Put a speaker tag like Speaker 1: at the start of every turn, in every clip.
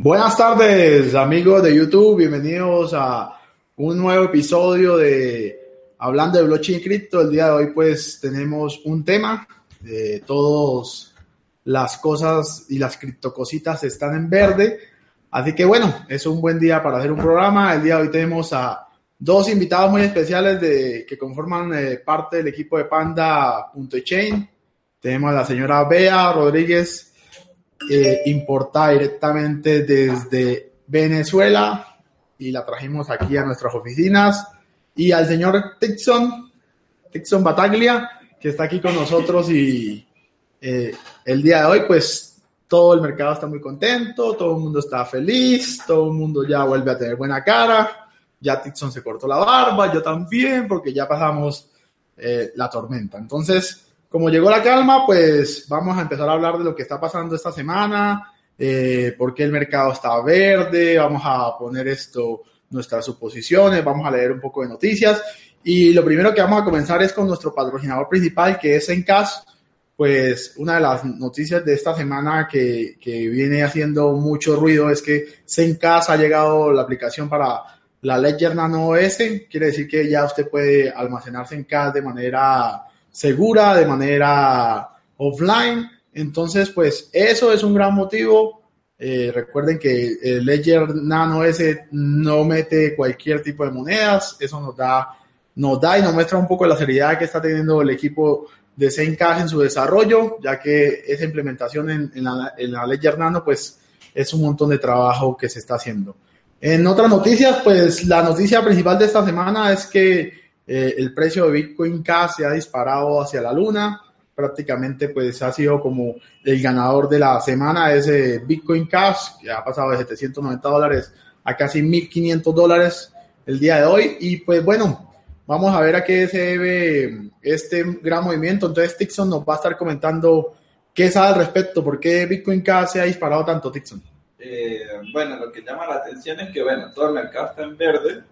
Speaker 1: Buenas tardes, amigos de YouTube. Bienvenidos a un nuevo episodio de Hablando de Blockchain y Cripto. El día de hoy, pues, tenemos un tema. de todas las cosas y las criptocositas están en verde. Así que, bueno, es un buen día para hacer un programa. El día de hoy tenemos a dos invitados muy especiales de, que conforman eh, parte del equipo de Panda.chain. Tenemos a la señora Bea Rodríguez eh, directamente desde Venezuela y la trajimos aquí a nuestras oficinas. Y al señor Tixon, Tixon Bataglia, que está aquí con nosotros y eh, el día de hoy, pues todo el mercado está muy contento, todo el mundo está feliz, todo el mundo ya vuelve a tener buena cara. Ya Tixon se cortó la barba, yo también, porque ya pasamos eh, la tormenta. Entonces, como llegó la calma, pues vamos a empezar a hablar de lo que está pasando esta semana, eh, por qué el mercado está verde, vamos a poner esto, nuestras suposiciones, vamos a leer un poco de noticias. Y lo primero que vamos a comenzar es con nuestro patrocinador principal, que es Encas. Pues una de las noticias de esta semana que, que viene haciendo mucho ruido es que Zencast ha llegado la aplicación para la Ledger Nano OS. Quiere decir que ya usted puede almacenar Zencast de manera segura, de manera offline. Entonces, pues eso es un gran motivo. Eh, recuerden que el Ledger Nano S no mete cualquier tipo de monedas. Eso nos da, nos da y nos muestra un poco la seriedad que está teniendo el equipo de Zencash en su desarrollo, ya que esa implementación en, la, en la Ledger Nano, pues es un montón de trabajo que se está haciendo. En otras noticias, pues la noticia principal de esta semana es que eh, el precio de Bitcoin Cash se ha disparado hacia la luna. Prácticamente pues ha sido como el ganador de la semana ese Bitcoin Cash, que ha pasado de 790 dólares a casi 1.500 dólares el día de hoy. Y pues bueno, vamos a ver a qué se debe este gran movimiento. Entonces Tixon nos va a estar comentando qué sabe al respecto, por qué Bitcoin Cash se ha disparado tanto, Tixon.
Speaker 2: Eh, bueno, lo que llama la atención es que, bueno, todo el mercado está en verde,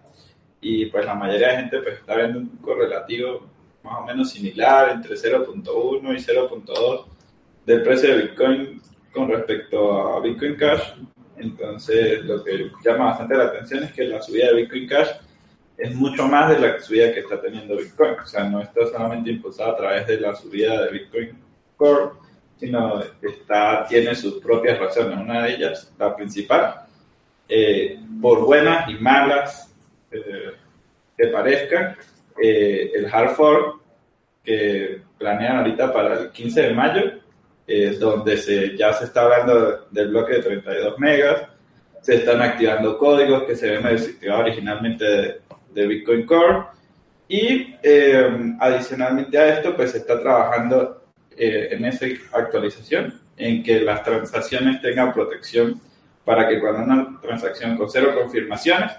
Speaker 2: y pues la mayoría de gente pues está viendo un correlativo más o menos similar entre 0.1 y 0.2 del precio de Bitcoin con respecto a Bitcoin Cash. Entonces, lo que llama bastante la atención es que la subida de Bitcoin Cash es mucho más de la subida que está teniendo Bitcoin. O sea, no está solamente impulsada a través de la subida de Bitcoin Core, sino está, tiene sus propias razones. Una de ellas, la principal, eh, por buenas y malas eh, que parezca, eh, el hard fork que planean ahorita para el 15 de mayo, es donde se, ya se está hablando del bloque de 32 megas, se están activando códigos que se ven desactivados originalmente de, Bitcoin Core y eh, adicionalmente a esto pues se está trabajando en esa actualización en que las transacciones tengan protección para que cuando una transacción con cero confirmaciones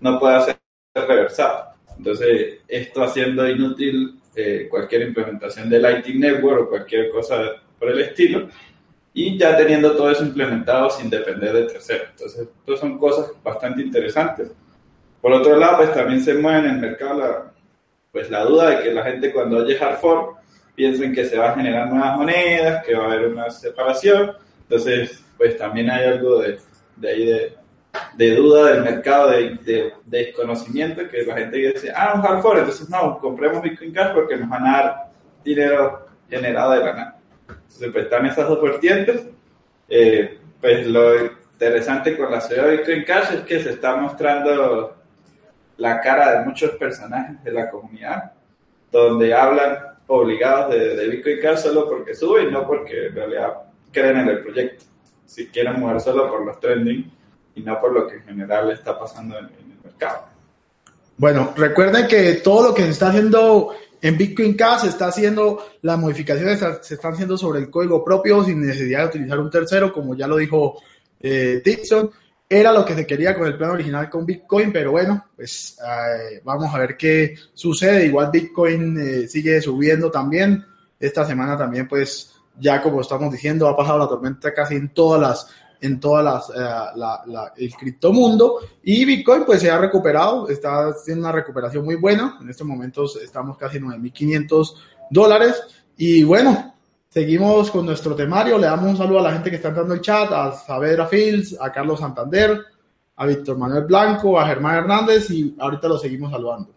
Speaker 2: no pueda ser reversado. Entonces, esto haciendo inútil eh, cualquier implementación de Lightning Network o cualquier cosa por el estilo, y ya teniendo todo eso implementado sin depender de terceros. Entonces, estas son cosas bastante interesantes. Por otro lado, pues también se mueve en el mercado la, pues, la duda de que la gente cuando oye hard fork piensen que se va a generar nuevas monedas, que va a haber una separación. Entonces, pues también hay algo de, de ahí de, de duda del mercado, de, de, desconocimiento, que la gente dice, ah, un hard fork, entonces no, compremos Bitcoin Cash porque nos van a dar dinero generado de la nada. Entonces, pues están esas dos vertientes. Eh, pues lo interesante con la ciudad de Bitcoin Cash es que se está mostrando la cara de muchos personajes de la comunidad, donde hablan obligados de, de Bitcoin Cash solo porque sube y no porque en realidad creen en el proyecto. Si quieren mover solo por los trending, y no por lo que en general está pasando en, el mercado.
Speaker 1: Bueno, recuerden que todo lo que se está haciendo en Bitcoin Cash se está haciendo, las modificaciones se están haciendo sobre el código propio sin necesidad de utilizar un tercero, como ya lo dijo eh, Dixon. Era lo que se quería con el plan original con Bitcoin, pero bueno, pues eh, vamos a ver qué sucede. Igual Bitcoin eh, sigue subiendo también. Esta semana también, pues ya como estamos diciendo, ha pasado la tormenta casi en todas las en las, eh, el criptomundo y Bitcoin pues se ha recuperado, está haciendo una recuperación muy buena, en estos momentos estamos casi en 9.500 dólares y bueno, seguimos con nuestro temario. Le damos un saludo a la gente que está entrando el chat, a Saavedra Fields, a Carlos Santander, a Víctor Manuel Blanco, a Germán Hernández y ahorita lo seguimos saludando.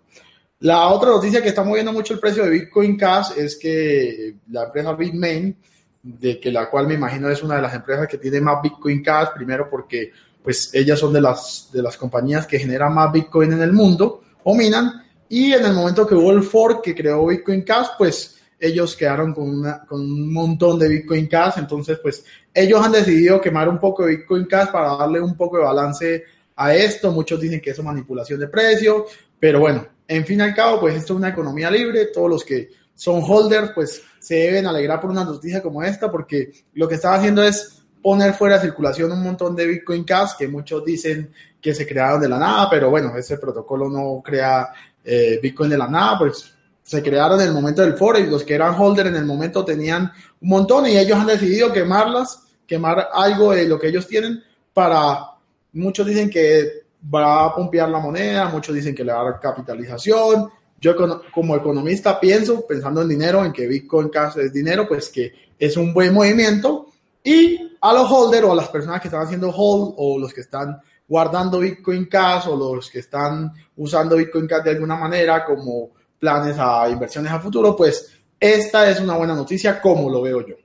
Speaker 1: La otra noticia que está moviendo mucho el precio de Bitcoin Cash es que la empresa Bitmain, de que la cual me imagino es una de las empresas que tiene más Bitcoin Cash, primero porque pues ellas son de las, de las compañías que generan más Bitcoin en el mundo o minan, y en el momento que hubo el fork que creó Bitcoin Cash, pues ellos quedaron con, una, con un montón de Bitcoin Cash, entonces pues ellos han decidido quemar un poco de Bitcoin Cash para darle un poco de balance a esto, muchos dicen que es manipulación de precio, pero bueno, en fin y al cabo, pues esto es una economía libre, todos los que son holders, pues se deben alegrar por una noticia como esta, porque lo que están haciendo es poner fuera de circulación un montón de Bitcoin Cash que muchos dicen que se crearon de la nada, pero bueno, ese protocolo no crea eh, Bitcoin de la nada, pues se crearon en el momento del foro y los que eran holder en el momento tenían un montón y ellos han decidido quemarlas, quemar algo de lo que ellos tienen para, muchos dicen que va a pompear la moneda, muchos dicen que le va a dar capitalización. Yo como economista pienso, pensando en dinero, en que Bitcoin Cash es dinero, pues que es un buen movimiento. Y a los holders o a las personas que están haciendo hold o los que están guardando Bitcoin Cash o los que están usando Bitcoin Cash de alguna manera como planes a inversiones a futuro, pues esta es una buena noticia como lo veo yo.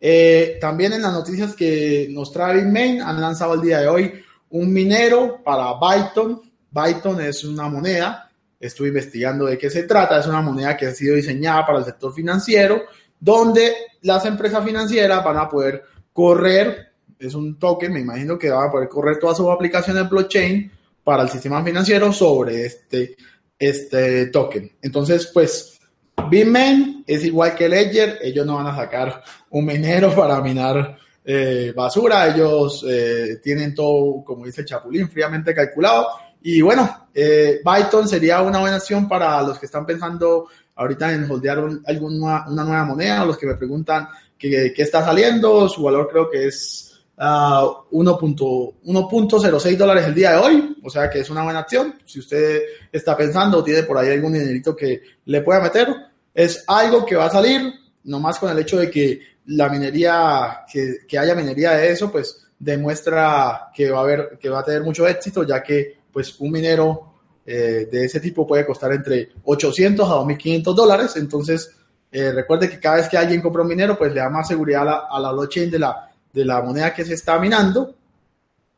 Speaker 1: Eh, también en las noticias que nos trae Bitmain han lanzado el día de hoy un minero para Byton. Byton es una moneda, estuve investigando de qué se trata, es una moneda que ha sido diseñada para el sector financiero, donde las empresas financieras van a poder correr, es un token, me imagino que van a poder correr todas sus aplicaciones blockchain para el sistema financiero sobre este, este token. Entonces, pues, Bitmain es igual que Ledger, ellos no van a sacar un minero para minar eh, basura, ellos eh, tienen todo, como dice Chapulín, fríamente calculado. Y bueno, eh, Byton sería una buena opción para los que están pensando ahorita en holdear alguna, una nueva moneda, o los que me preguntan qué, está saliendo, su valor creo que es uh, ah, 1.06 dólares el día de hoy, o sea que es una buena acción. Si usted está pensando o tiene por ahí algún dinerito que le pueda meter, es algo que va a salir, nomás con el hecho de que la minería, que, que, haya minería de eso, pues demuestra que va a haber, que va a tener mucho éxito, ya que pues un minero eh, de ese tipo puede costar entre 800 a 2.500 dólares. Entonces, eh, recuerde que cada vez que alguien compra un minero, pues le da más seguridad a la, a la blockchain de la, de la moneda que se está minando.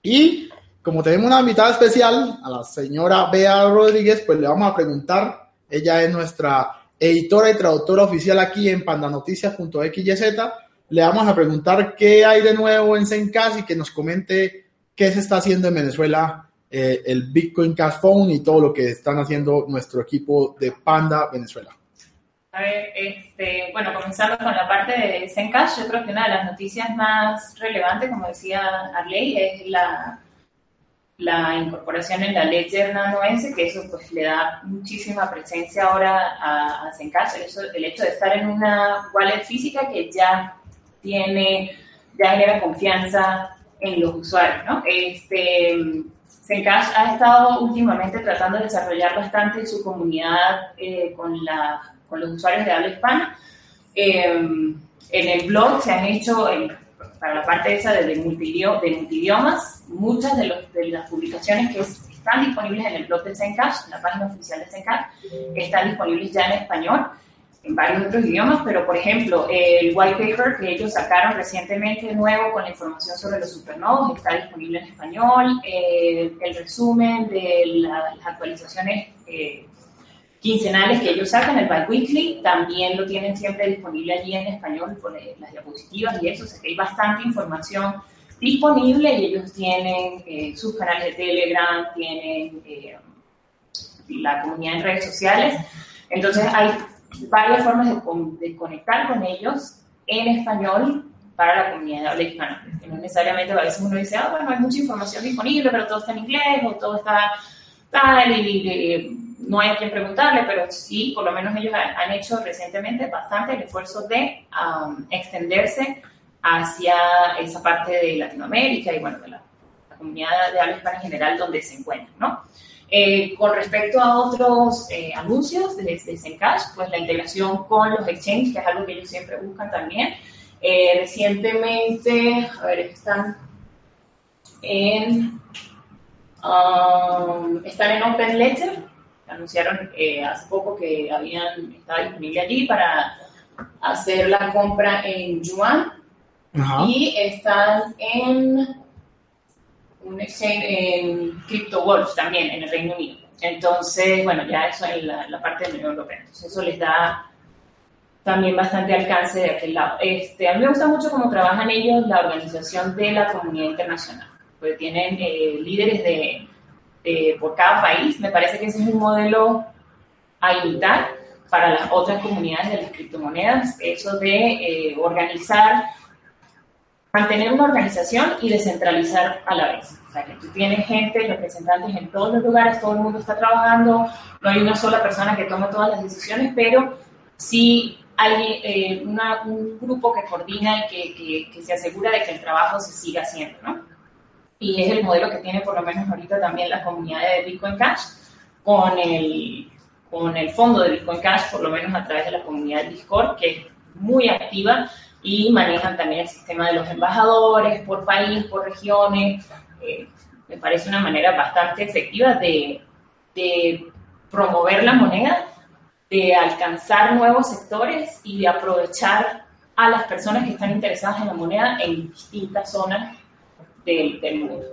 Speaker 1: Y como tenemos una invitada especial, a la señora Bea Rodríguez, pues le vamos a preguntar, ella es nuestra editora y traductora oficial aquí en pandanoticias.xyz. Le vamos a preguntar qué hay de nuevo en Zencast y que nos comente qué se está haciendo en Venezuela, eh, el Bitcoin Cash Phone y todo lo que están haciendo nuestro equipo de Panda Venezuela.
Speaker 3: A ver, este, bueno, comenzando con la parte de Zencash, yo creo que una de las noticias más relevantes, como decía Arley, es la la incorporación en la Ledger Nano S, que eso pues le da muchísima presencia ahora a, a Zencash, el hecho de estar en una wallet física que ya tiene, ya genera confianza en los usuarios, ¿no? Este, Zencash ha estado últimamente tratando de desarrollar bastante su comunidad eh, con, la, con los usuarios de habla hispana. Eh, en el blog se han hecho, para la parte esa de, de, multidiomas, muchas de, los, de, las publicaciones que están disponibles en el blog de Zencash, en la página oficial de Zencash, están disponibles ya en español, en varios otros idiomas, pero por ejemplo, el white paper que ellos sacaron recientemente nuevo con la información sobre los supernodos está disponible en español, eh, el resumen de la, las actualizaciones eh, quincenales que ellos sacan, el Weekly, también lo tienen siempre disponible allí en español con las diapositivas y eso, o sea que hay bastante información disponible y ellos tienen eh, sus canales de Telegram, tienen eh, la comunidad en redes sociales, entonces hay varias formas de, de, conectar con ellos en español para la comunidad de habla hispana, que no necesariamente a veces uno dice, ah, bueno, hay mucha información disponible, pero todo está en inglés o todo está tal y, y no hay a quien preguntarle, pero sí, por lo menos ellos han, hecho recientemente bastante el esfuerzo de um, extenderse hacia esa parte de Latinoamérica y bueno, de la, comunidad de habla hispana en general donde se encuentran, ¿no? Eh, con respecto a otros eh, anuncios de, de Zencash, pues la integración con los exchanges, que es algo que ellos siempre buscan también. Eh, recientemente, a ver, están en, um, están en Open Letter, anunciaron hace poco que habían estaba disponible allí para hacer la compra en yuan. Y están en un exchange en CryptoWolf también en el Reino Unido. Entonces, bueno, ya eso en la, parte de la Unión Europea. Entonces, eso les da también bastante alcance de aquel lado. Este, a mí me gusta mucho cómo trabajan ellos la organización de la comunidad internacional, porque tienen eh, líderes de, por cada país. Me parece que ese es un modelo a imitar para las otras comunidades de las criptomonedas, eso de eh, organizar mantener una organización y descentralizar a la vez. O sea, que tú tienes gente, representantes en todos los lugares, todo el mundo está trabajando, no hay una sola persona que tome todas las decisiones, pero sí hay eh, un grupo que coordina y que, se asegura de que el trabajo se siga haciendo, ¿no? Y es el modelo que tiene por lo menos ahorita también la comunidad de Bitcoin Cash con el, con el fondo de Bitcoin Cash, por lo menos a través de la comunidad Discord, que es muy activa y manejan también el sistema de los embajadores por país, por regiones. Eh, me parece una manera bastante efectiva de, de, promover la moneda, de alcanzar nuevos sectores y de aprovechar a las personas que están interesadas en la moneda en distintas zonas del, mundo.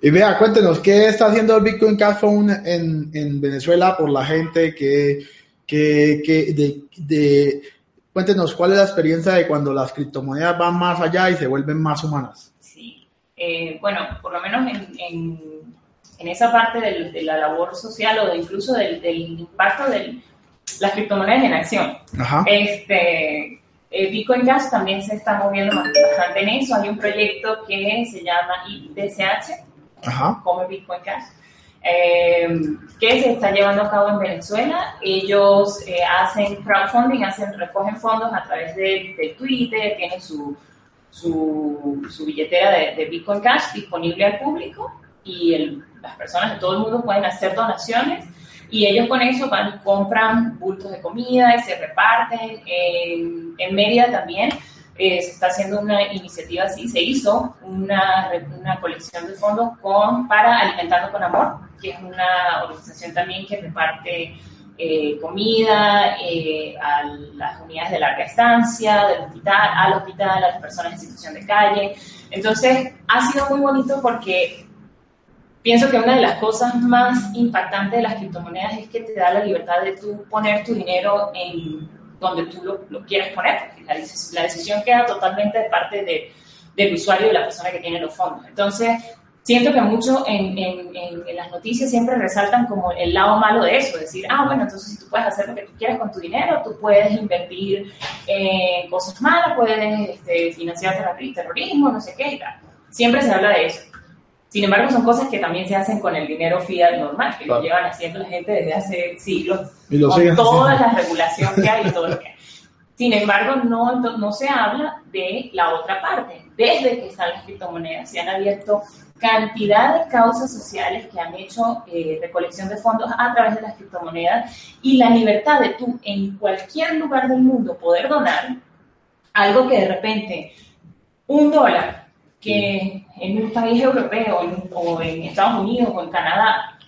Speaker 1: Y vea, cuéntenos, ¿qué está haciendo el Bitcoin Cash Phone en, en Venezuela por la gente que, que, que de, de Cuéntenos cuál es la experiencia de cuando las criptomonedas van más allá y se vuelven más humanas.
Speaker 3: Sí, eh, bueno, por lo menos en, en, esa parte de la labor social o de incluso del, impacto de las criptomonedas en acción. Ajá. Este, eh, Bitcoin Cash también se está moviendo bastante en eso. Hay un proyecto que se llama IDCH, Ajá. como Bitcoin Cash, eh, que se está llevando a cabo en Venezuela. Ellos eh, hacen crowdfunding, hacen, recogen fondos a través de, Twitter, tienen su, su, su billetera de, Bitcoin Cash disponible al público y las personas de todo el mundo pueden hacer donaciones y ellos con eso van y compran bultos de comida y se reparten. En, en Mérida también eh, se está haciendo una iniciativa así, se hizo una, una colección de fondos con, para Alimentando con Amor, que es una organización también que reparte eh, comida eh, a las unidades de larga estancia, del hospital, al hospital, a las personas en situación de calle. Entonces, ha sido muy bonito porque pienso que una de las cosas más impactantes de las criptomonedas es que te da la libertad de tú poner tu dinero en donde tú lo, lo quieres poner, porque la, la, decisión queda totalmente de parte de, del usuario y de la persona que tiene los fondos. Entonces, siento que mucho en, en, en, las noticias siempre resaltan como el lado malo de eso, decir, ah, bueno, entonces si tú puedes hacer lo que tú quieras con tu dinero, tú puedes invertir en cosas malas, puedes este, financiar terrorismo, no sé qué y tal. Siempre se habla de eso. Sin embargo, son cosas que también se hacen con el dinero fiat normal, que lo llevan haciendo la gente desde hace siglos, con toda la regulación que hay y todo lo que hay. Sin embargo, no, no se habla de la otra parte. Desde que están las criptomonedas, se han abierto cantidad de causas sociales que han hecho eh, recolección de fondos a través de las criptomonedas y la libertad de tú en cualquier lugar del mundo poder donar algo que de repente un dólar que en un país europeo o en Estados Unidos o en Canadá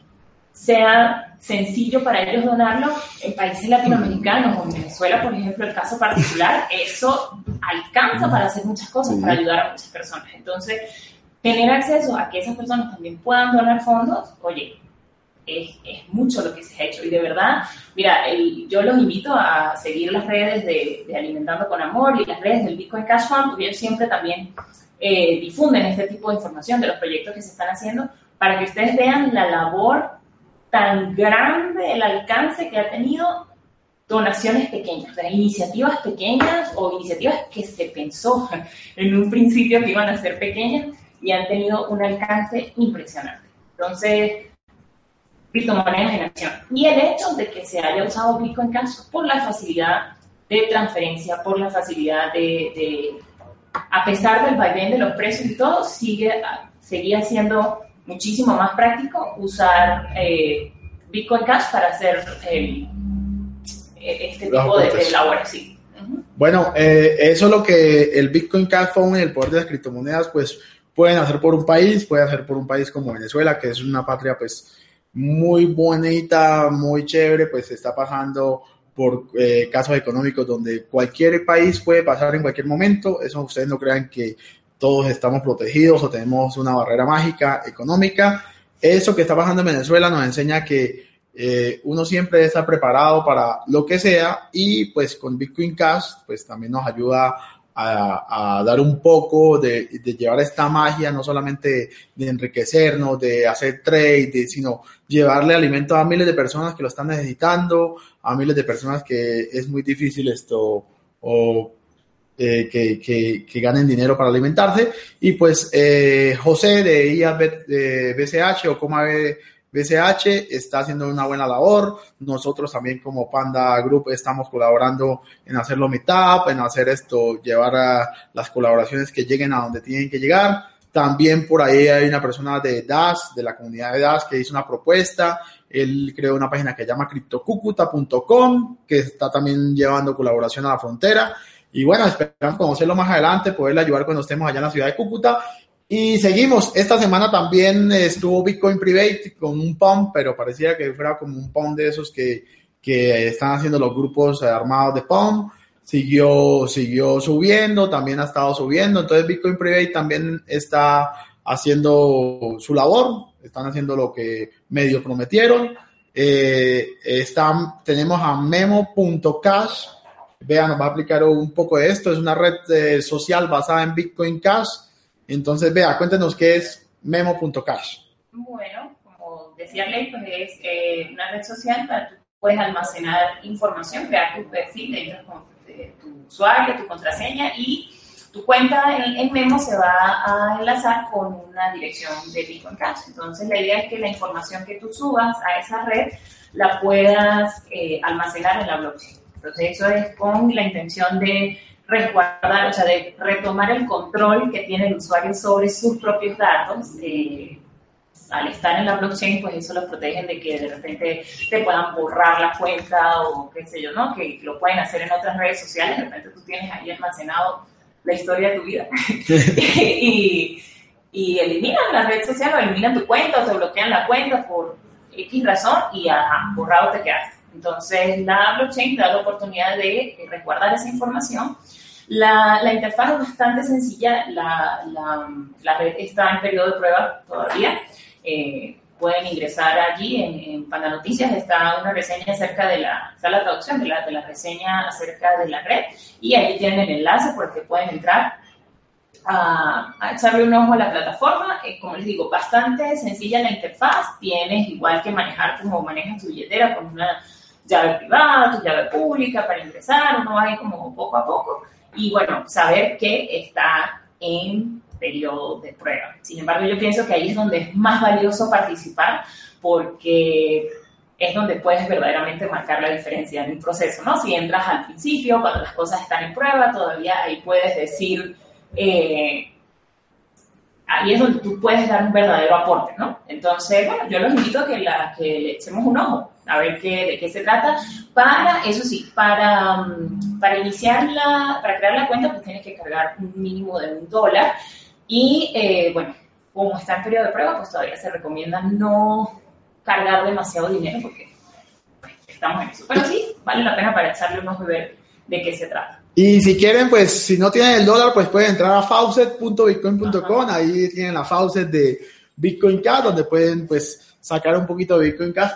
Speaker 3: sea sencillo para ellos donarlo, en países latinoamericanos o en Venezuela, por ejemplo, el caso particular, eso alcanza para hacer muchas cosas, para ayudar a muchas personas. Entonces, tener acceso a que esas personas también puedan donar fondos, oye, es, es, mucho lo que se ha hecho. Y de verdad, mira, yo los invito a seguir las redes de, de, Alimentando con Amor y las redes del Bitcoin Cash Fund, porque ellos siempre también eh, difunden este tipo de información de los proyectos que se están haciendo para que ustedes vean la labor tan grande, el alcance que ha tenido donaciones pequeñas, o iniciativas pequeñas o iniciativas que se pensó en un principio que iban a ser pequeñas y han tenido un alcance impresionante. Entonces, criptomonedas en acción. Y el hecho de que se haya usado Bitcoin Cash por la facilidad de transferencia, por la facilidad de a pesar del vaivén de los precios y todo, sigue, seguía siendo muchísimo más práctico usar eh, Bitcoin Cash para hacer el, eh, este tipo de, de labores. Sí.
Speaker 1: Bueno, eh, eso es lo que el Bitcoin Cash Fund y el poder de las criptomonedas, pues pueden hacer por un país, puede hacer por un país como Venezuela, que es una patria, pues muy bonita, muy chévere, pues está pasando por eh, casos económicos donde cualquier país puede pasar en cualquier momento. Eso ustedes no crean que todos estamos protegidos o tenemos una barrera mágica económica. Eso que está pasando en Venezuela nos enseña que eh, uno siempre está preparado para lo que sea y pues con Bitcoin Cash pues también nos ayuda a, dar un poco de, llevar esta magia, no solamente de enriquecernos, de hacer trade, sino llevarle alimento a miles de personas que lo están necesitando, a miles de personas que es muy difícil esto o eh, que, ganen dinero para alimentarse. Y pues eh, José de IA de o Coma BCH está haciendo una buena labor. Nosotros también como Panda Group estamos colaborando en hacerlo meetup, en hacer esto, llevar a las colaboraciones que lleguen a donde tienen que llegar. También por ahí hay una persona de DAS, de la comunidad de DAS, que hizo una propuesta. Él creó una página que se llama criptocucuta.com, que está también llevando colaboración a la frontera. Y bueno, esperamos conocerlo más adelante, poderle ayudar cuando estemos allá en la ciudad de Cúcuta y seguimos, esta semana también estuvo Bitcoin Private con un pump, pero parecía que fuera como un pump de esos que, que están haciendo los grupos armados de pump. Siguió, siguió subiendo, también ha estado subiendo. Entonces Bitcoin Private también está haciendo su labor, están haciendo lo que medio prometieron. Eh, están, tenemos a memo.cash. Vean, nos va a aplicar un poco de esto. Es una red eh, social basada en Bitcoin Cash entonces, vea, cuéntenos qué es memo.cash.
Speaker 3: Bueno, como decía Ley, pues es eh, una red social para tú puedes almacenar información, crear tu perfil de, tu usuario, tu contraseña y tu cuenta en, Memo se va a enlazar con una dirección de Bitcoin Cash. Entonces, la idea es que la información que tú subas a esa red la puedas eh, almacenar en la blockchain. Entonces, eso es con la intención de resguardar, o sea, de retomar el control que tiene el usuario sobre sus propios datos. Eh, al estar en la blockchain, pues eso los protege de que de repente te puedan borrar la cuenta o qué sé yo, ¿no? Que lo pueden hacer en otras redes sociales. De repente tú tienes ahí almacenado la historia de tu vida y, y, eliminan la red social o eliminan tu cuenta o te bloquean la cuenta por X razón y ajá, borrado te quedaste. Entonces, la blockchain da la oportunidad de resguardar esa información. La, la interfaz es bastante sencilla, la, la, la, red está en periodo de prueba todavía. Eh, pueden ingresar allí en, en Panda Noticias, está una reseña acerca de la, está la traducción de la, de la reseña acerca de la red y ahí tienen el enlace por que pueden entrar a, a, echarle un ojo a la plataforma. Eh, como les digo, bastante sencilla la interfaz. Tienes igual que manejar como manejas tu billetera con una llave privada, tu llave pública para ingresar, uno va ahí como poco a poco y bueno, saber que está en periodo de prueba. Sin embargo, yo pienso que ahí es donde es más valioso participar porque es donde puedes verdaderamente marcar la diferencia en el proceso, ¿no? Si entras al principio, cuando las cosas están en prueba, todavía ahí puedes decir, eh, ahí es donde tú puedes dar un verdadero aporte, ¿no? Entonces, bueno, yo los invito a que, la, que le echemos un ojo a ver qué, de qué se trata. Para, eso sí, para, mm, para iniciarla, para crear la cuenta, pues tienes que cargar un mínimo de un dólar. Y eh, bueno, como está en periodo de prueba, pues todavía se recomienda no cargar demasiado dinero porque pues, estamos en eso. Pero sí, vale la pena para echarle unos ver de qué se trata.
Speaker 1: Y si quieren, pues si no tienen el dólar, pues pueden entrar a faucet.bitcoin.com, ahí tienen la faucet de Bitcoin Cash, donde pueden pues sacar un poquito de Bitcoin Cash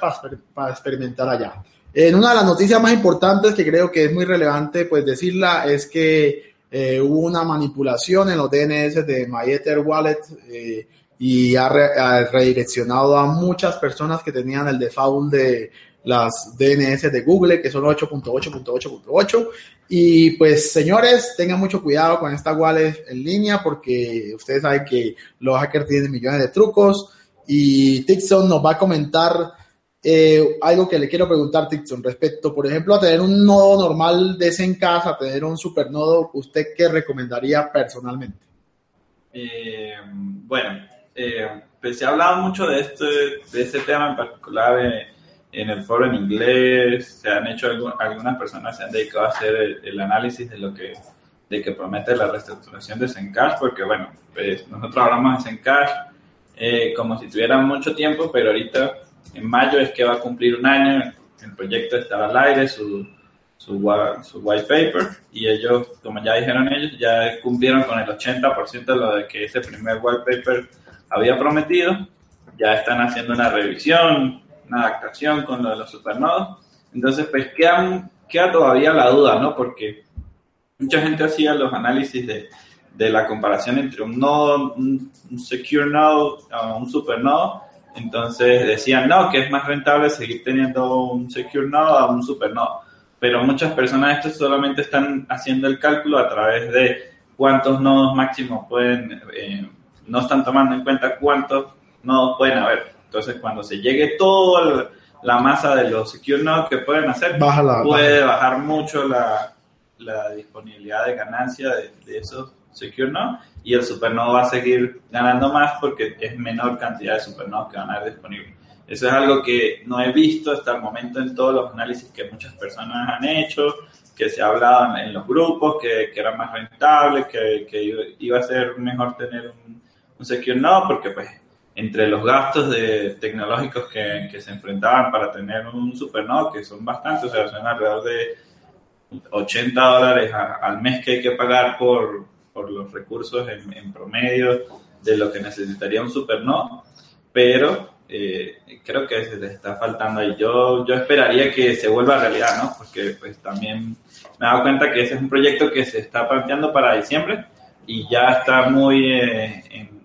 Speaker 1: para, experimentar allá. En una de las noticias más importantes que creo que es muy relevante pues decirla es que eh, hubo una manipulación en los DNS de MyEther Wallet eh, y ha, ha, redireccionado a muchas personas que tenían el default de las DNS de Google, que son 8.8.8.8. Y pues, señores, tengan mucho cuidado con esta wallet en línea porque ustedes saben que los hackers tienen millones de trucos y Tixon nos va a comentar eh, algo que le quiero preguntar, Tixon, respecto, por ejemplo, a tener un nodo normal de ese en casa, a tener un supernodo, ¿usted qué recomendaría personalmente?
Speaker 2: Eh, bueno, eh, pues se ha hablado mucho de este, de este tema en particular en, en el foro en inglés, se han hecho algunas personas se han dedicado a hacer el, análisis de lo que de que promete la reestructuración de Zencash, porque bueno, pues nosotros hablamos de Zencash eh, como si tuvieran mucho tiempo, pero ahorita en mayo es que va a cumplir un año, el proyecto está al aire, su, su, su white paper, y ellos, como ya dijeron ellos, ya cumplieron con el 80% de lo de que ese primer white paper había prometido, ya están haciendo una revisión, una adaptación con lo de los supernodos. Entonces, pues queda, queda todavía la duda, ¿no? Porque mucha gente hacía los análisis de, de la comparación entre un nodo, un, secure node, un supernodo. Entonces decían, no, que es más rentable seguir teniendo un secure node a un supernodo. Pero muchas personas esto solamente están haciendo el cálculo a través de cuántos nodos máximos pueden, eh, no están tomando en cuenta cuántos nodos pueden haber. Entonces, cuando se llegue toda la masa de los secure nodes que pueden hacer, puede bajar mucho la, la, disponibilidad de ganancia de, esos secure nodes y el supernodo va a seguir ganando más porque es menor cantidad de supernodos que van a haber disponibles. Eso es algo que no he visto hasta el momento en todos los análisis que muchas personas han hecho, que se ha hablado en los grupos, que, que era más rentable, que, que, iba a ser mejor tener un, un secure node porque pues entre los gastos de, tecnológicos que, que, se enfrentaban para tener un supernodo, que son bastantes, o sea, son alrededor de 80 dólares al mes que hay que pagar por, por los recursos en, promedio de lo que necesitaría un supernodo, pero eh, creo que se le está faltando ahí. Yo, yo esperaría que se vuelva realidad, ¿no? Porque pues también me he dado cuenta que ese es un proyecto que se está planteando para diciembre y ya está muy eh, en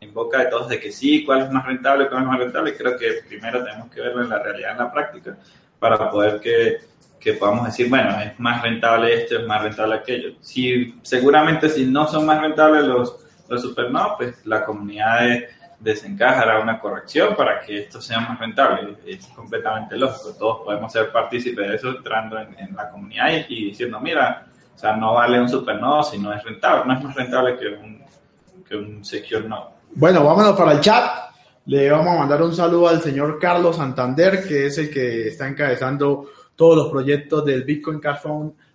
Speaker 2: en boca de todos de que sí, cuál es más rentable, cuál es más rentable. Creo que primero tenemos que verlo en la realidad, en la práctica, para poder que, que podamos decir, bueno, es más rentable esto, es más rentable aquello. Si, seguramente si no son más rentables los, los supernovas, pues la comunidad de, desencajará una corrección para que esto sea más rentable. Es completamente lógico. Todos podemos ser partícipes de eso entrando en, la comunidad y, diciendo, mira, o sea, no vale un supernodo si no es rentable. No es más rentable que un, que un secure node.
Speaker 1: Bueno, vámonos para el chat. Le vamos a mandar un saludo al señor Carlos Santander, que es el que está encabezando todos los proyectos del Bitcoin Cash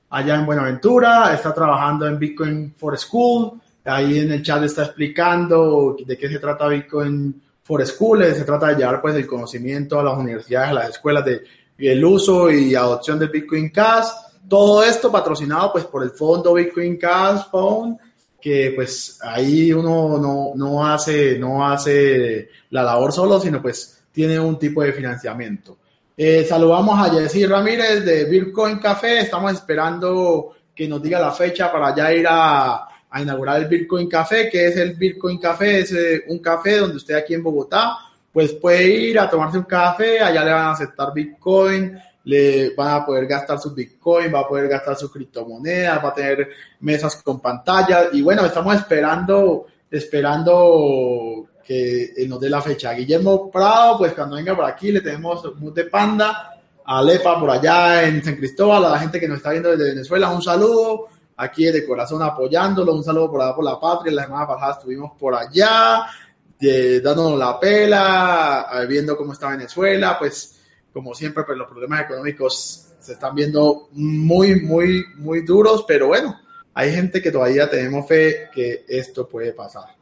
Speaker 1: allá en Buenaventura. Está trabajando en Bitcoin for School. Ahí en el chat está explicando de qué se trata Bitcoin for School. Se trata de llevar pues el conocimiento a las universidades, a las escuelas de el uso y adopción del Bitcoin Cash. Todo esto patrocinado pues por el fondo Bitcoin Cash Fund que pues ahí uno no, no, hace, no hace la labor solo, sino pues tiene un tipo de financiamiento. Eh, saludamos a Jessy Ramírez de Bitcoin Café, estamos esperando que nos diga la fecha para ya ir a, inaugurar el Bitcoin Café, que es el Bitcoin Café, es eh, un café donde usted aquí en Bogotá pues puede ir a tomarse un café, allá le van a aceptar Bitcoin, le van a poder gastar sus bitcoin, va a poder gastar sus criptomonedas, va a tener mesas con pantallas y bueno, estamos esperando, esperando que nos dé la fecha. Guillermo Prado, pues cuando venga por aquí le tenemos un de Panda, a Lepa por allá en San Cristóbal, a la gente que nos está viendo desde Venezuela, un saludo, aquí de corazón apoyándolo, un saludo por allá por la patria, la semana pasada estuvimos por allá, dándonos la pela, viendo cómo está Venezuela, pues como siempre, pues los problemas económicos se están viendo muy, muy, muy duros, pero bueno, hay gente que todavía tenemos fe que esto puede pasar.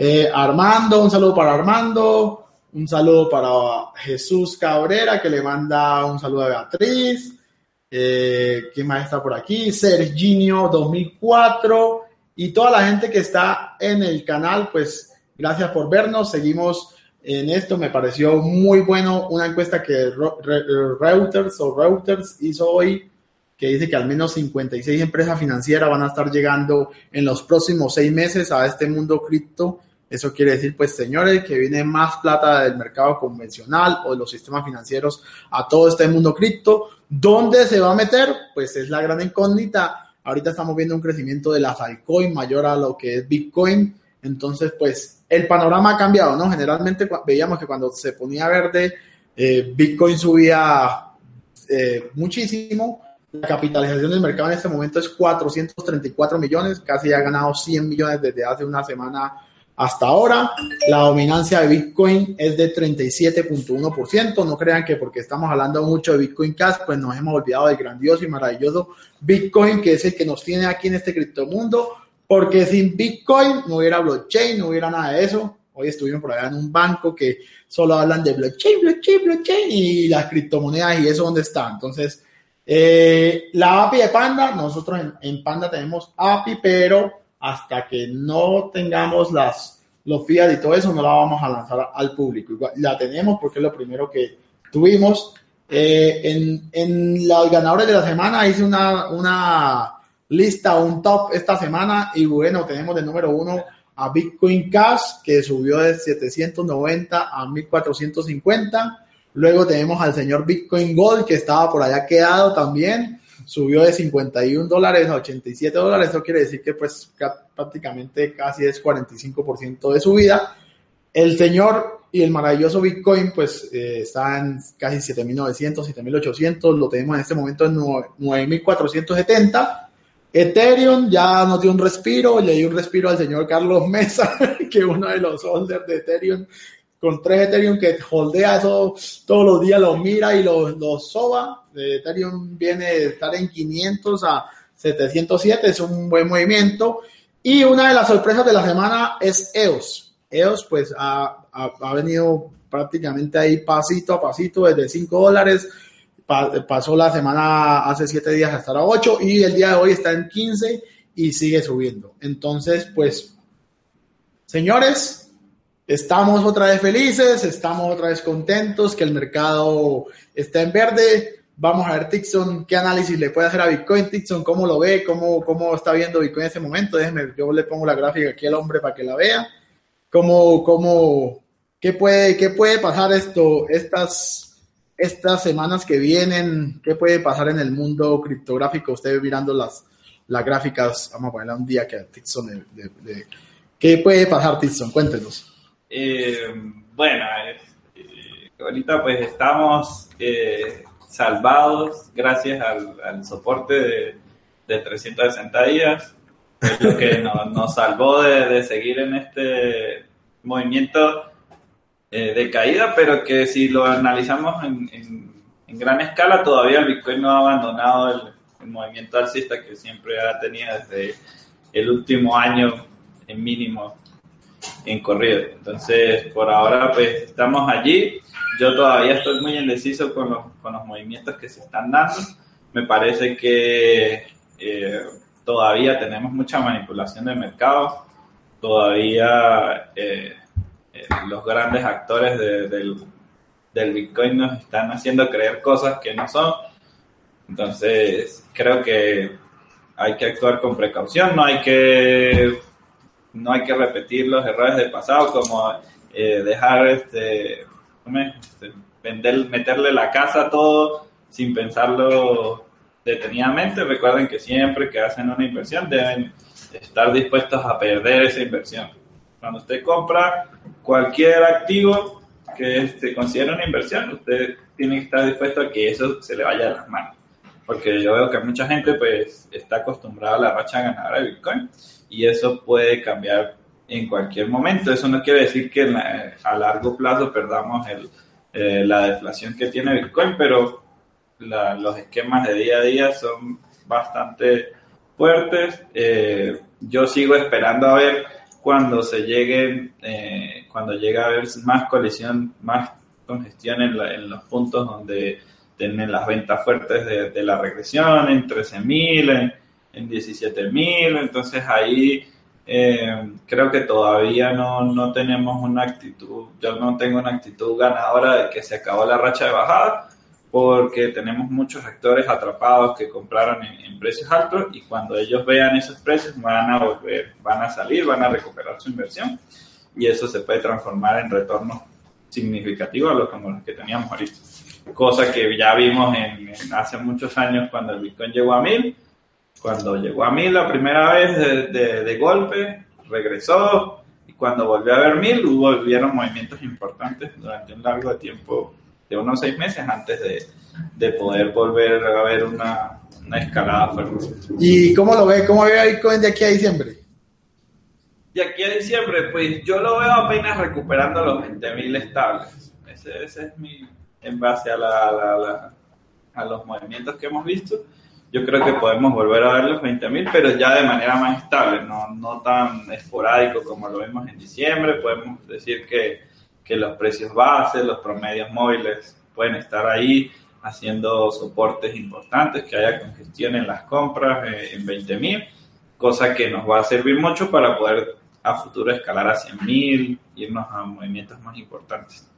Speaker 1: Eh, Armando, un saludo para Armando, un saludo para Jesús Cabrera, que le manda un saludo a Beatriz. Eh, ¿Quién más está por aquí? Serginio 2004 y toda la gente que está en el canal, pues gracias por vernos. Seguimos en esto me pareció muy bueno una encuesta que Reuters o Reuters hizo hoy que dice que al menos 56 empresas financieras van a estar llegando en los próximos seis meses a este mundo cripto. Eso quiere decir, pues, señores, que viene más plata del mercado convencional o de los sistemas financieros a todo este mundo cripto. ¿Dónde se va a meter? Pues es la gran incógnita. Ahorita estamos viendo un crecimiento de las altcoins mayor a lo que es Bitcoin. Entonces, pues, el panorama ha cambiado, ¿no? Generalmente veíamos que cuando se ponía verde, eh, Bitcoin subía eh, muchísimo. La capitalización del mercado en este momento es 434 millones, casi ha ganado 100 millones desde hace una semana hasta ahora. La dominancia de Bitcoin es de 37.1%. No crean que porque estamos hablando mucho de Bitcoin Cash, pues nos hemos olvidado del grandioso y maravilloso Bitcoin, que es el que nos tiene aquí en este criptomundo. Porque sin Bitcoin no hubiera blockchain, no hubiera nada de eso. Hoy estuvimos por allá en un banco que solo hablan de blockchain, blockchain, blockchain y las criptomonedas y eso dónde está. Entonces, eh, la API de Panda, nosotros en, en Panda tenemos API, pero hasta que no tengamos las, los fiat y todo eso, no la vamos a lanzar al público. La tenemos porque es lo primero que tuvimos. Eh, en, en los ganadores de la semana hice una, una lista, un top esta semana y bueno, tenemos de número uno a Bitcoin Cash que subió de 790 a 1450. Luego tenemos al señor Bitcoin Gold que estaba por allá quedado también subió de 51 dólares a 87 dólares. Eso quiere decir que pues prácticamente casi es 45% de subida. El señor y el maravilloso Bitcoin pues eh, está en casi 7.900, 7.800. Lo tenemos en este momento en 9.470. Ethereum ya nos dio un respiro, le dio un respiro al señor Carlos Mesa, que uno de los holders de Ethereum, con tres Ethereum que holdea eso todos los días, lo mira y lo, lo soba. Ethereum viene de estar en 500 a 707, es un buen movimiento. Y una de las sorpresas de la semana es EOS. EOS pues ha, ha, venido prácticamente ahí pasito a pasito desde 5 dólares. Pa, pasó la semana hace 7 días a estar a 8 y el día de hoy está en 15 y sigue subiendo. Entonces pues, señores, estamos otra vez felices, estamos otra vez contentos que el mercado está en verde Vamos a ver, Tixon, qué análisis le puede hacer a Bitcoin. Tixon, cómo lo ve, cómo, cómo está viendo Bitcoin en ese momento. Déjeme, yo le pongo la gráfica aquí al hombre para que la vea. ¿Cómo, cómo, qué puede, qué puede pasar esto, estas, estas semanas que vienen? ¿Qué puede pasar en el mundo criptográfico? Usted mirando las, las gráficas, vamos a ponerle un día que a Tixon ¿Qué puede pasar, Tixon? Cuéntenos.
Speaker 2: Eh, bueno, eh, ahorita pues estamos eh, salvados gracias al, al soporte de, de, 360 días, es lo que nos, nos salvó de, de, seguir en este movimiento eh, de caída, pero que si lo analizamos en, en, gran escala, todavía el Bitcoin no ha abandonado el, el movimiento alcista que siempre ha tenido desde el último año en mínimo en corrido. Entonces, por ahora, pues estamos allí. Yo todavía estoy muy indeciso con los, con los movimientos que se están dando. Me parece que eh, todavía tenemos mucha manipulación de mercado. Todavía eh, eh, los grandes actores de, del, del Bitcoin nos están haciendo creer cosas que no son. Entonces, creo que hay que actuar con precaución, no hay que no hay que repetir los errores del pasado, como eh, dejar este, este, vender, meterle la casa todo sin pensarlo detenidamente. Recuerden que siempre que hacen una inversión deben estar dispuestos a perder esa inversión. Cuando usted compra cualquier activo que este, considere una inversión, usted tiene que estar dispuesto a que eso se le vaya a las manos. Porque yo veo que mucha gente pues está acostumbrada a la racha ganadora de Bitcoin y eso puede cambiar en cualquier momento. Eso no quiere decir que a largo plazo perdamos el, eh, la deflación que tiene Bitcoin, pero la, los esquemas de día a día son bastante fuertes. Eh, yo sigo esperando a ver cuando se llegue, eh, cuando llegue a haber más colisión, más congestión en, la, en los puntos donde tienen las ventas fuertes de, de la regresión, en 13.000, en en 17 mil, entonces ahí eh, creo que todavía no, no, tenemos una actitud, yo no tengo una actitud ganadora de que se acabó la racha de bajada, porque tenemos muchos actores atrapados que compraron en, en, precios altos y cuando ellos vean esos precios van a volver, van a salir, van a recuperar su inversión y eso se puede transformar en retornos significativos a los como los que teníamos ahorita. Cosa que ya vimos en, en hace muchos años cuando el Bitcoin llegó a mil cuando llegó a mil la primera vez de, de, de golpe, regresó y cuando volvió a ver mil hubo hubieron movimientos importantes durante un largo tiempo de unos seis meses antes de, de poder volver a ver una, una, escalada fuerte.
Speaker 1: ¿Y cómo lo ve? ¿Cómo ve Bitcoin de aquí a diciembre?
Speaker 2: Y aquí a diciembre, pues yo lo veo apenas recuperando los 20.000 estables. Ese, ese, es mi, en base a, la, la, a los movimientos que hemos visto. Yo creo que podemos volver a ver los 20.000, pero ya de manera más estable, no, no tan esporádico como lo vimos en diciembre. Podemos decir que, que los precios bases, los promedios móviles pueden estar ahí haciendo soportes importantes, que haya congestión en las compras eh, en 20.000, cosa que nos va a servir mucho para poder a futuro escalar a 100.000, irnos a movimientos más importantes.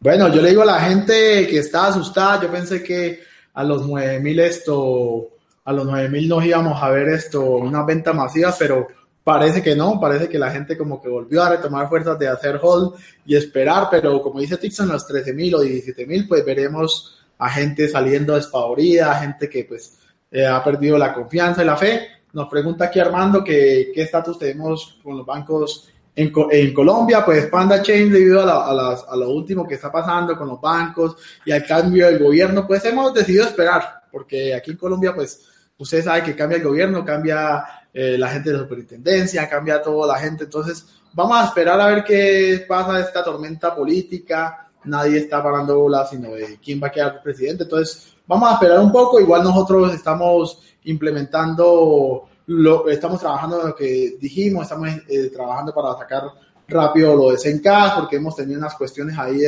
Speaker 1: Bueno, yo le digo a la gente que está asustada, yo pensé que a los 9.000 esto, a los 9.000 nos íbamos a ver esto, una venta masiva, pero parece que no, parece que la gente como que volvió a retomar fuerzas de hacer hold y esperar, pero como dice Tixon, los 13.000 o 17.000, pues veremos a gente saliendo despavorida, a gente que pues eh, ha perdido la confianza y la fe. Nos pregunta aquí Armando que qué estatus tenemos con los bancos en, en, Colombia, pues Panda Chain debido a, a, a, lo último que está pasando con los bancos y al cambio del gobierno, pues hemos decidido esperar, porque aquí en Colombia pues usted sabe que cambia el gobierno, cambia eh, la gente de la superintendencia, cambia toda la gente, entonces vamos a esperar a ver qué pasa esta tormenta política, nadie está parando bola, sino de quién va a quedar presidente. Entonces, vamos a esperar un poco. Igual nosotros estamos implementando, lo, estamos trabajando en lo que dijimos, estamos eh, trabajando para sacar rápido lo de Zencast, porque hemos tenido unas cuestiones ahí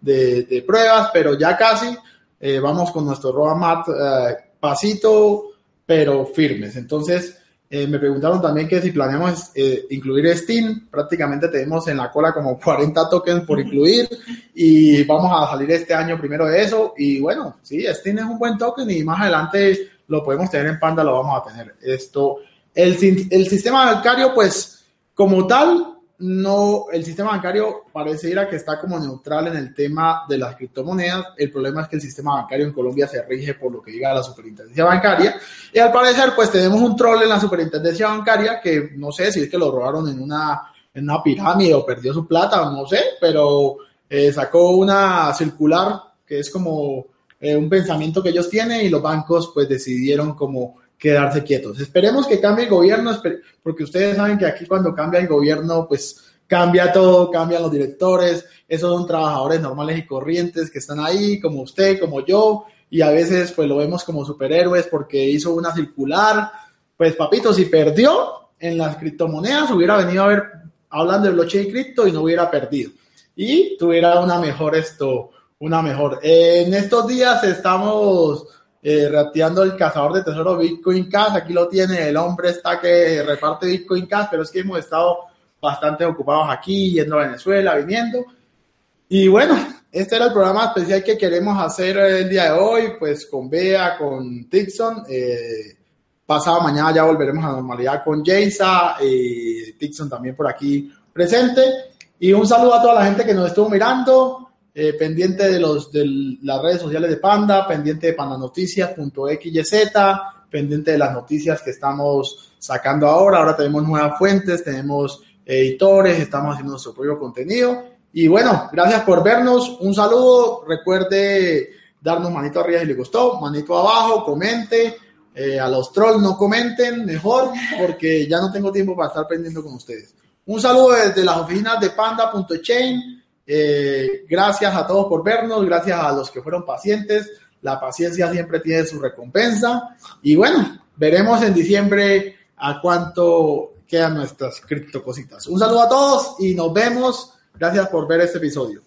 Speaker 1: de, pruebas, pero ya casi eh, vamos con nuestro roadmap eh, pasito, pero firmes. Entonces, eh, me preguntaron también que si planeamos eh, incluir Steam, prácticamente tenemos en la cola como 40 tokens por incluir y vamos a salir este año primero de eso y bueno, sí, Steam es un buen token y más adelante lo podemos tener en Panda, lo vamos a tener. Esto, el, el sistema bancario pues como tal no, el sistema bancario parece ir a que está como neutral en el tema de las criptomonedas. El problema es que el sistema bancario en Colombia se rige por lo que diga la superintendencia bancaria. Y al parecer, pues tenemos un troll en la superintendencia bancaria que no sé si es que lo robaron en una, en una pirámide o perdió su plata, no sé, pero eh, sacó una circular que es como eh, un pensamiento que ellos tienen y los bancos pues decidieron como quedarse quietos. Esperemos que cambie el gobierno, porque ustedes saben que aquí cuando cambia el gobierno, pues cambia todo, cambian los directores, esos son trabajadores normales y corrientes que están ahí, como usted, como yo, y a veces pues lo vemos como superhéroes porque hizo una circular, pues papito, si perdió en las criptomonedas, hubiera venido a ver hablando de blockchain y cripto y no hubiera perdido. Y tuviera una mejor esto, una mejor. en estos días estamos eh, el cazador de tesoro Bitcoin Cash. Aquí lo tiene, el hombre está que reparte Bitcoin Cash, pero es que hemos estado bastante ocupados aquí, yendo a Venezuela, viniendo. Y bueno, este era el programa especial que queremos hacer el día de hoy, pues con Bea, con Tixon. Eh, pasado mañana ya volveremos a la normalidad con Jaysa y Tixon también por aquí presente. Y un saludo a toda la gente que nos estuvo mirando. Eh, pendiente de, los, de las redes sociales de Panda, pendiente de pandanoticias.xyz, pendiente de las noticias que estamos sacando ahora. Ahora tenemos nuevas fuentes, tenemos editores, estamos haciendo nuestro propio contenido. Y bueno, gracias por vernos. Un saludo. Recuerde darnos manito arriba si le gustó, manito abajo, comente. Eh, a los trolls no comenten, mejor, porque ya no tengo tiempo para estar pendiendo con ustedes. Un saludo desde las oficinas de panda.chain. Eh, gracias a todos por vernos, gracias a los que fueron pacientes. La paciencia siempre tiene su recompensa. Y bueno, veremos en diciembre a cuánto quedan nuestras cripto cositas. Un saludo a todos y nos vemos. Gracias por ver este episodio.